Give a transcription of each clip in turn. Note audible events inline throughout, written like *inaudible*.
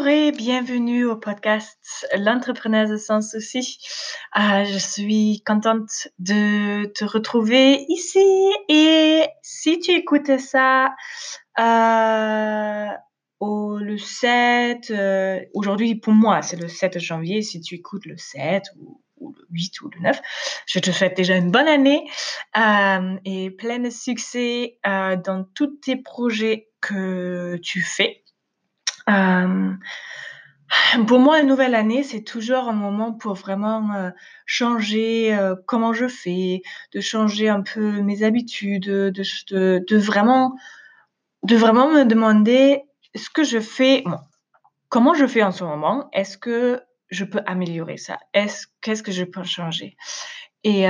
Bonjour et bienvenue au podcast L'entrepreneuse sans souci. Euh, je suis contente de te retrouver ici et si tu écoutes ça euh, au, le 7, euh, aujourd'hui pour moi c'est le 7 janvier, si tu écoutes le 7 ou, ou, le 8 ou le 9, je te souhaite déjà une bonne année euh, et plein de succès dans tous tes projets que tu fais. Euh, pour moi, une nouvelle année, c'est toujours un moment pour vraiment euh, changer euh, comment je fais, de changer un peu mes habitudes, de, vraiment, de vraiment me demander ce que je fais, comment je fais en ce moment, est-ce que je peux améliorer ça, est-ce qu'est-ce que je peux changer, et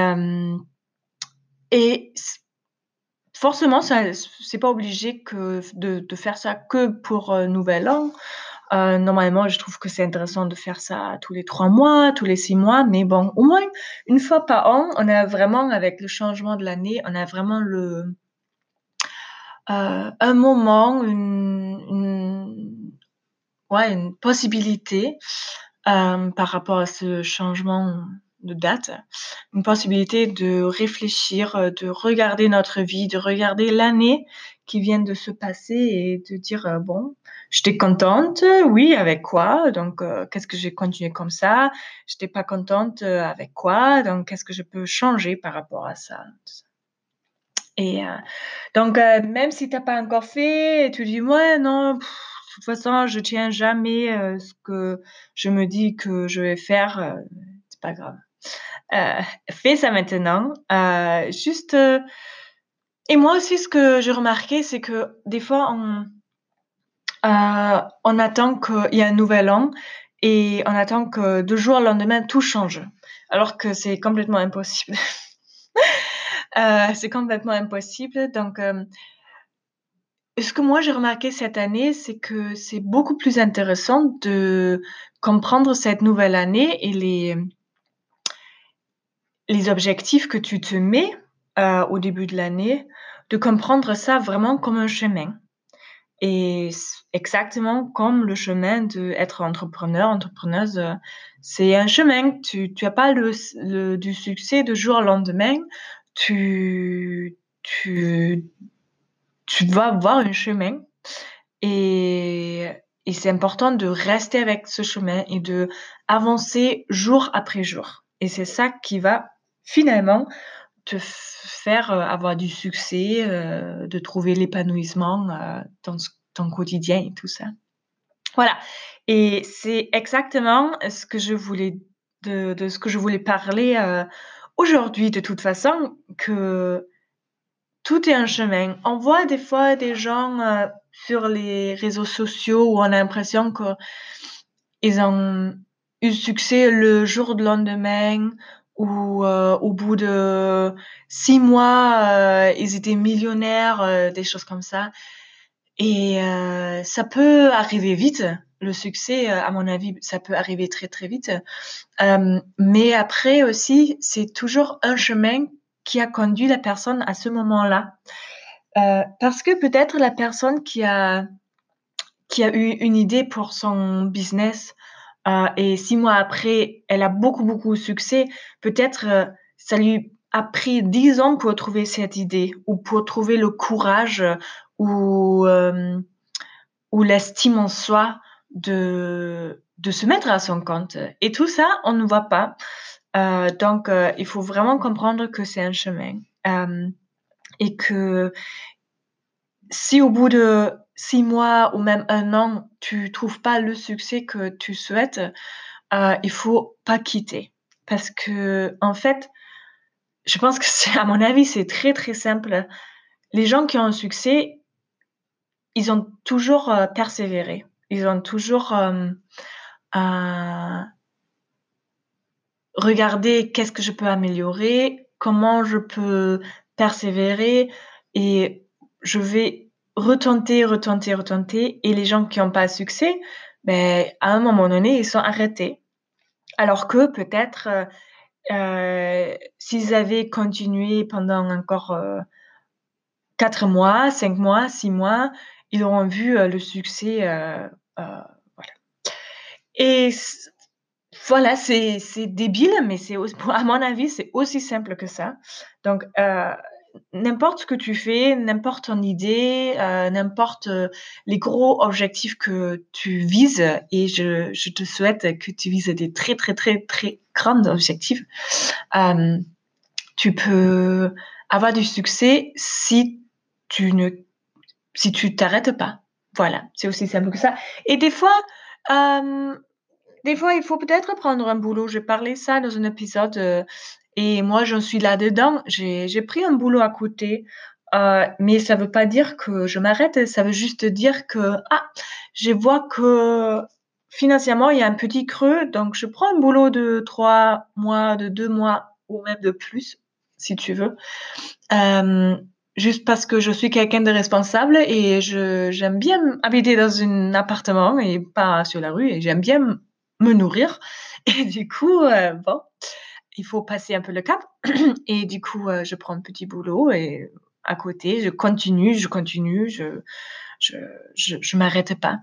forcément, c'est pas obligé de, faire ça que pour euh, Nouvel An. Euh, normalement, je trouve que c'est intéressant de faire ça tous les trois mois, tous les six mois, mais bon, au moins une fois par an, on a vraiment, avec le changement de l'année, on a vraiment le, euh, un moment, une possibilité euh, par rapport à ce changement de date, une possibilité de réfléchir, euh, de regarder notre vie, de regarder l'année qui vient de se passer et de dire euh, bon, j'étais contente, oui, avec quoi? Donc euh, qu'est-ce que j'ai continué comme ça? J'étais pas contente avec quoi? Donc qu'est-ce que je peux changer par rapport à ça? Et donc même si t'as pas encore fait, tu dis ouais non. De toute façon, je tiens jamais ce que je me dis que je vais faire. c'est pas grave. Euh, fais ça maintenant. Euh, juste. Euh, et moi aussi, ce que j'ai remarqué, c'est que des fois, on, attend qu'il y ait un nouvel an et on attend que deux jours au lendemain, tout change. Alors que c'est complètement impossible. *laughs* c'est complètement impossible. Donc, ce que moi j'ai remarqué cette année, c'est que c'est beaucoup plus intéressant de comprendre cette nouvelle année et les, les objectifs que tu te mets euh, au début de l'année, de comprendre ça vraiment comme un chemin. Et exactement comme le chemin d'être entrepreneur, entrepreneuse, euh, c'est un chemin. Tu n'as pas le, du succès de jour au lendemain. Tu, tu, tu vas voir un chemin. Et, et c'est important de rester avec ce chemin et de avancer jour après jour. Et c'est ça qui va finalement te faire euh, avoir du succès, euh, de trouver l'épanouissement euh, dans ton quotidien et tout ça. Voilà. Et c'est exactement ce que je voulais de, ce que je voulais parler aujourd'hui de toute façon que tout est un chemin. On voit des fois des gens sur les réseaux sociaux où on a l'impression qu'ils ont eu succès le jour de lendemain où euh, au bout de six mois, euh, ils étaient millionnaires, euh, des choses comme ça. Et euh, ça peut arriver vite. Le succès, euh, à mon avis, ça peut arriver très très vite. Euh, mais après aussi, c'est toujours un chemin qui a conduit la personne à ce moment-là. parce que peut-être la personne qui a qui a eu une idée pour son business euh, et six mois après, elle a beaucoup, beaucoup de succès. Peut-être euh, ça lui a pris dix ans pour trouver cette idée ou pour trouver le courage ou, euh, ou l'estime en soi de, de se mettre à son compte. Et tout ça, on ne voit pas. Euh, donc, euh, il faut vraiment comprendre que c'est un chemin. Euh, et que si au bout de six mois ou même un an, tu trouves pas le succès que tu souhaites, euh, il faut pas quitter. Parce que, en fait, je pense que c'est, à mon avis, c'est très très simple. Les gens qui ont un succès, ils ont toujours euh, persévéré. Ils ont toujours euh, euh, regardé qu'est-ce que je peux améliorer, comment je peux persévérer et je vais retenter, retenter, retenter. Et les gens qui n'ont pas succès, ben, à un moment donné, ils sont arrêtés. Alors que peut-être, euh, euh, s'ils avaient continué pendant encore euh, quatre mois, cinq mois, six mois, ils auront vu le succès. Et voilà, c'est débile, mais c'est *laughs* à mon avis, c'est aussi simple que ça. Donc, n'importe ce que tu fais, n'importe ton idée, euh, n'importe euh, les gros objectifs que tu vises, et je, je, te souhaite que tu vises des très, très, très, très grands objectifs, euh, tu peux avoir du succès si tu ne, si tu t'arrêtes pas. Voilà, c'est aussi simple que ça. Et des fois, des fois, il faut peut-être prendre un boulot. J'ai parlé ça dans un épisode euh, et moi, j'en suis là-dedans. J'ai pris un boulot à côté, euh, mais ça ne veut pas dire que je m'arrête. Ça veut juste dire que, ah, je vois que financièrement, il y a un petit creux. Donc, je prends un boulot de trois mois, de deux mois ou même de plus, si tu veux. Euh, juste parce que je suis quelqu'un de responsable et j'aime bien habiter dans un appartement et pas sur la rue et j'aime bien me nourrir. *laughs* Et du coup, euh, bon, il faut passer un peu le cap. *clears throat* Et du coup, euh, je prends un petit boulot et à côté, je continue, je continue, je je, je, m'arrête pas.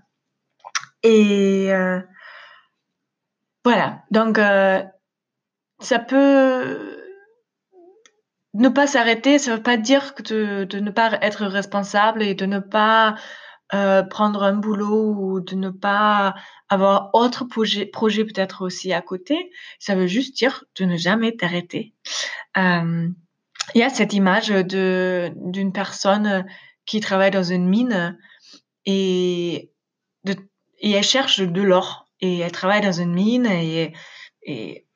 Et euh, voilà, donc ça peut ne pas s'arrêter, ça veut pas dire que de, ne pas être responsable et de ne pas euh, prendre un boulot ou de ne pas avoir autre projet, projet peut-être aussi à côté. Ça veut juste dire de ne jamais t'arrêter. Euh, il y a cette image de d'une personne qui travaille dans une mine et, de, et elle cherche de l'or et elle travaille dans une mine et, et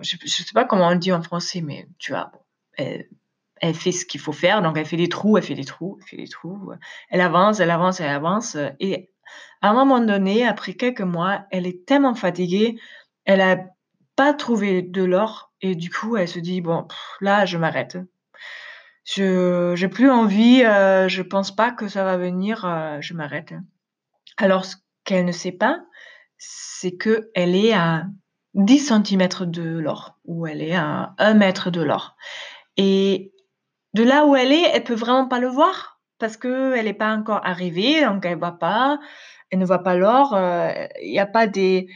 je ne sais pas comment on dit en français, mais tu vois, elle, elle fait ce qu'il faut faire. Donc, elle fait des trous, elle fait des trous, elle fait des trous. Elle avance, elle avance, elle avance. Et à un moment donné, après quelques mois, elle est tellement fatiguée, elle a pas trouvé de l'or. Et du coup, elle se dit, bon, là, je m'arrête. Je j'ai plus envie, euh, je pense pas que ça va venir, euh, je m'arrête. Alors, ce qu'elle ne sait pas, c'est que elle est à 10 cm de l'or, ou elle est à 1 mètre de l'or. Et de là où elle est, elle peut vraiment pas le voir parce qu'elle n'est pas encore arrivée, donc elle voit pas, elle ne voit pas l'or. Euh, il n'y a pas des,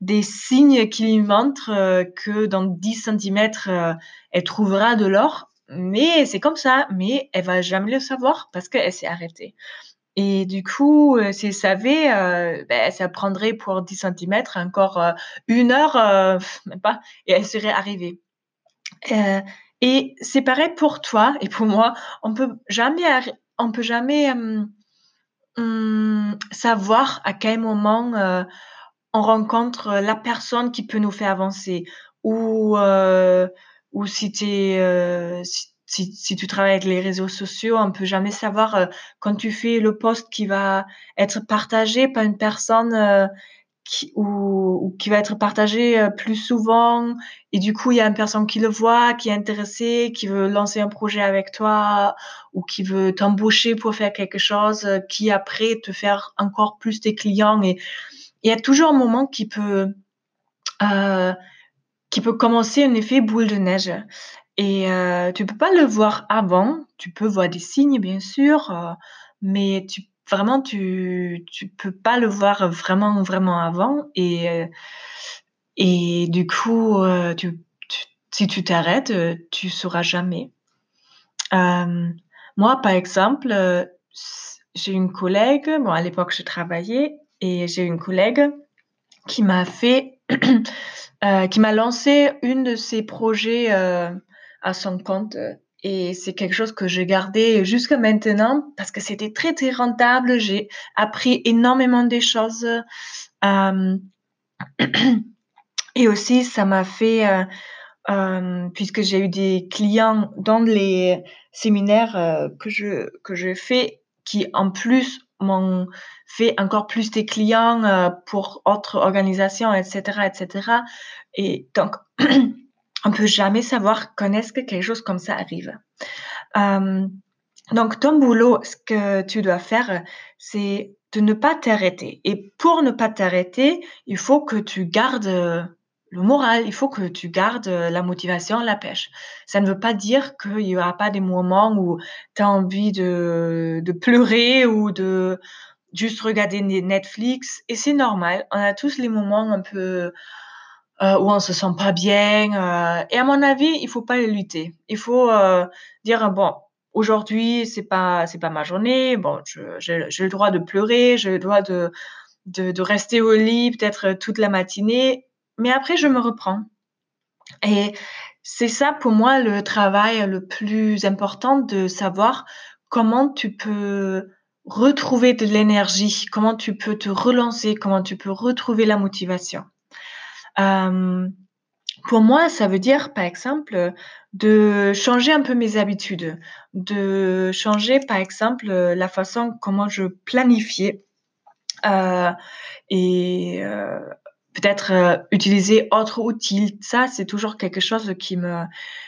des signes qui lui montrent euh, que dans 10 cm, euh, elle trouvera de l'or. Mais c'est comme ça, mais elle va jamais le savoir parce qu'elle s'est arrêtée. Et du coup, si elle savait, ben, ça prendrait pour 10 cm encore une heure, *laughs* même pas, et elle serait arrivée. Et c'est pareil pour toi et pour moi. On peut jamais, on peut jamais hum, savoir à quel moment euh, on rencontre la personne qui peut nous faire avancer ou euh, ou si, euh, si, si, tu travailles avec les réseaux sociaux, on peut jamais savoir quand tu fais le post qui va être partagé par une personne qui, ou, qui va être partagé euh, plus souvent. Et du coup il y a une personne qui le voit, qui est intéressée, qui veut lancer un projet avec toi ou qui veut t'embaucher pour faire quelque chose, euh, qui après te faire encore plus tes clients. Et il y a toujours un moment qui peut euh, qui peut commencer un effet boule de neige. Et euh, tu peux pas le voir avant, tu peux voir des signes bien sûr, mais tu vraiment, tu tu peux pas le voir vraiment, vraiment avant et euh, et du coup, euh, si tu t'arrêtes, euh, tu sauras jamais. moi, par exemple, j'ai une collègue, bon, à l'époque, je travaillais et j'ai une collègue qui m'a fait, *clears throat* qui m'a lancé une de ses projets, à son compte, et c'est quelque chose que j'ai gardé jusqu'à maintenant parce que c'était très très rentable. J'ai appris énormément des choses. Euh, *clears throat* et aussi, ça m'a fait, euh, euh, puisque j'ai eu des clients dans les séminaires que je que je fais, qui en plus m'ont fait encore plus des clients pour autres organisations, etc., etc. Et donc *clears throat* on peut jamais savoir quand est-ce que quelque chose comme ça arrive. Euh, donc, ton boulot, ce que tu dois faire, c'est de ne pas t'arrêter. Et pour ne pas t'arrêter, il faut que tu gardes le moral, il faut que tu gardes la motivation, la pêche. Ça ne veut pas dire qu'il n'y aura pas des moments où tu as envie de pleurer ou de juste regarder Netflix et c'est normal. On a tous les moments un peu euh, où on se sent pas bien. Euh, et à mon avis, il faut pas les lutter. Il faut euh, dire bon, aujourd'hui c'est pas c'est pas ma journée. Bon, j'ai le droit de pleurer, j'ai le droit de, de de rester au lit peut-être toute la matinée, mais après je me reprends. Et c'est ça pour moi le travail le plus important de savoir comment tu peux retrouver de l'énergie, comment tu peux te relancer, comment tu peux retrouver la motivation. Euh, pour moi, ça veut dire, par exemple, de changer un peu mes habitudes, de changer, par exemple, la façon comment je planifiais. Euh, et euh, peut-être euh, utiliser autre outils. Ça, c'est toujours quelque chose qui me,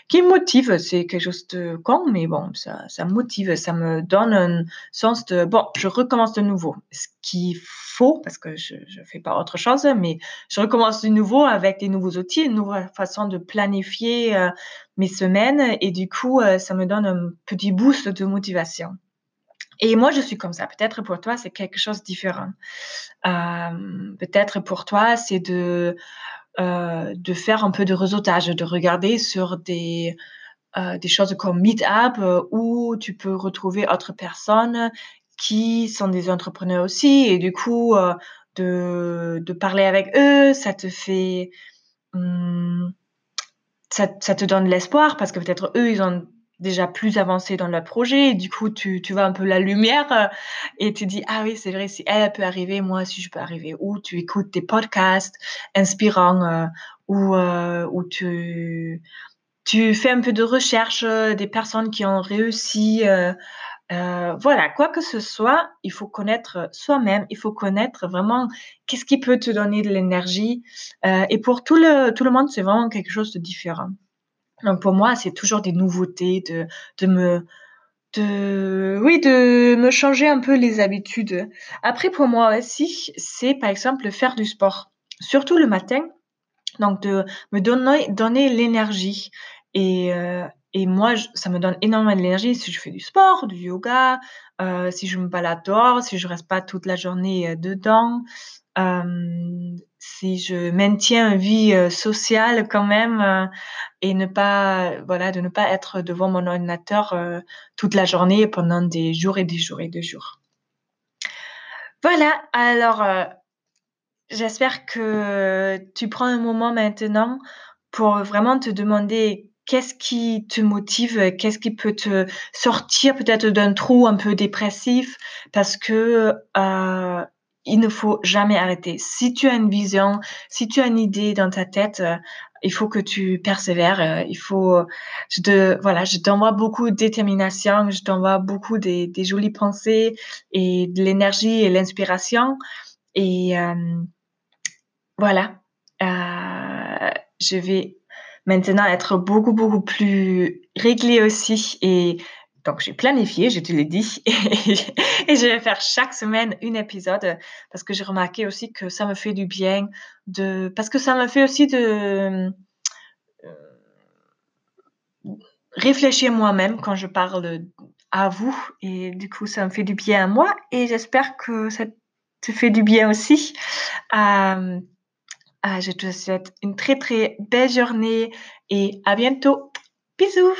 qui me motive. C'est quelque chose de con, mais bon, ça, ça me motive. Ça me donne un sens de, bon, je recommence de nouveau. Ce qu'il faut, parce que je ne fais pas autre chose, mais je recommence de nouveau avec des nouveaux outils, une nouvelle façon de planifier euh, mes semaines. Et du coup, euh, ça me donne un petit boost de motivation. Et moi, je suis comme ça. Peut-être pour toi, c'est quelque chose de différent. Euh, peut-être pour toi, c'est de, euh, de faire un peu de réseautage, de regarder sur des, euh, des choses comme Meetup où tu peux retrouver d'autres personnes qui sont des entrepreneurs aussi. Et du coup, de, de parler avec eux, ça te fait... Hum, ça, ça, te donne l'espoir parce que peut-être eux, ils ont déjà plus avancé dans le projet. Et du coup, tu, tu vois un peu la lumière euh, et tu dis, ah oui, c'est vrai, si elle peut arriver, moi aussi je peux arriver. Ou tu écoutes des podcasts inspirants euh, ou, euh, ou tu, tu fais un peu de recherche des personnes qui ont réussi. voilà, quoi que ce soit, il faut connaître soi-même, il faut connaître vraiment qu'est-ce qui peut te donner de l'énergie. et pour tout le, tout le monde, c'est vraiment quelque chose de différent. Donc pour moi, c'est toujours des nouveautés, de, de me de oui de me changer un peu les habitudes. Après pour moi aussi, c'est par exemple faire du sport, surtout le matin. Donc de me donner donner l'énergie et euh, et moi, ça me donne énormément d'énergie si je fais du sport, du yoga, euh, si je me balade dehors, si je reste pas toute la journée euh, dedans. Si je maintiens une vie sociale quand même et ne pas voilà de ne pas être devant mon ordinateur toute la journée pendant des jours et des jours et des jours. Voilà, alors j'espère que tu prends un moment maintenant pour vraiment te demander qu'est-ce qui te motive, qu'est-ce qui peut te sortir peut-être d'un trou un peu dépressif parce que il ne faut jamais arrêter. Si tu as une vision, si tu as une idée dans ta tête, euh, il faut que tu persévères. Euh, il faut, je te, voilà, je t'envoie beaucoup de détermination, je t'envoie beaucoup des, des, jolies pensées et de l'énergie et l'inspiration. Et euh, voilà, euh, je vais maintenant être beaucoup beaucoup plus réglée aussi et donc, j'ai planifié, je te l'ai dit, *laughs* et, je vais faire chaque semaine un épisode parce que j'ai remarqué aussi que ça me fait du bien de, parce que ça me fait aussi de euh, réfléchir moi-même quand je parle à vous et du coup, ça me fait du bien à moi et j'espère que ça te fait du bien aussi. Euh, euh, je te souhaite une très très belle journée et à bientôt. Bisous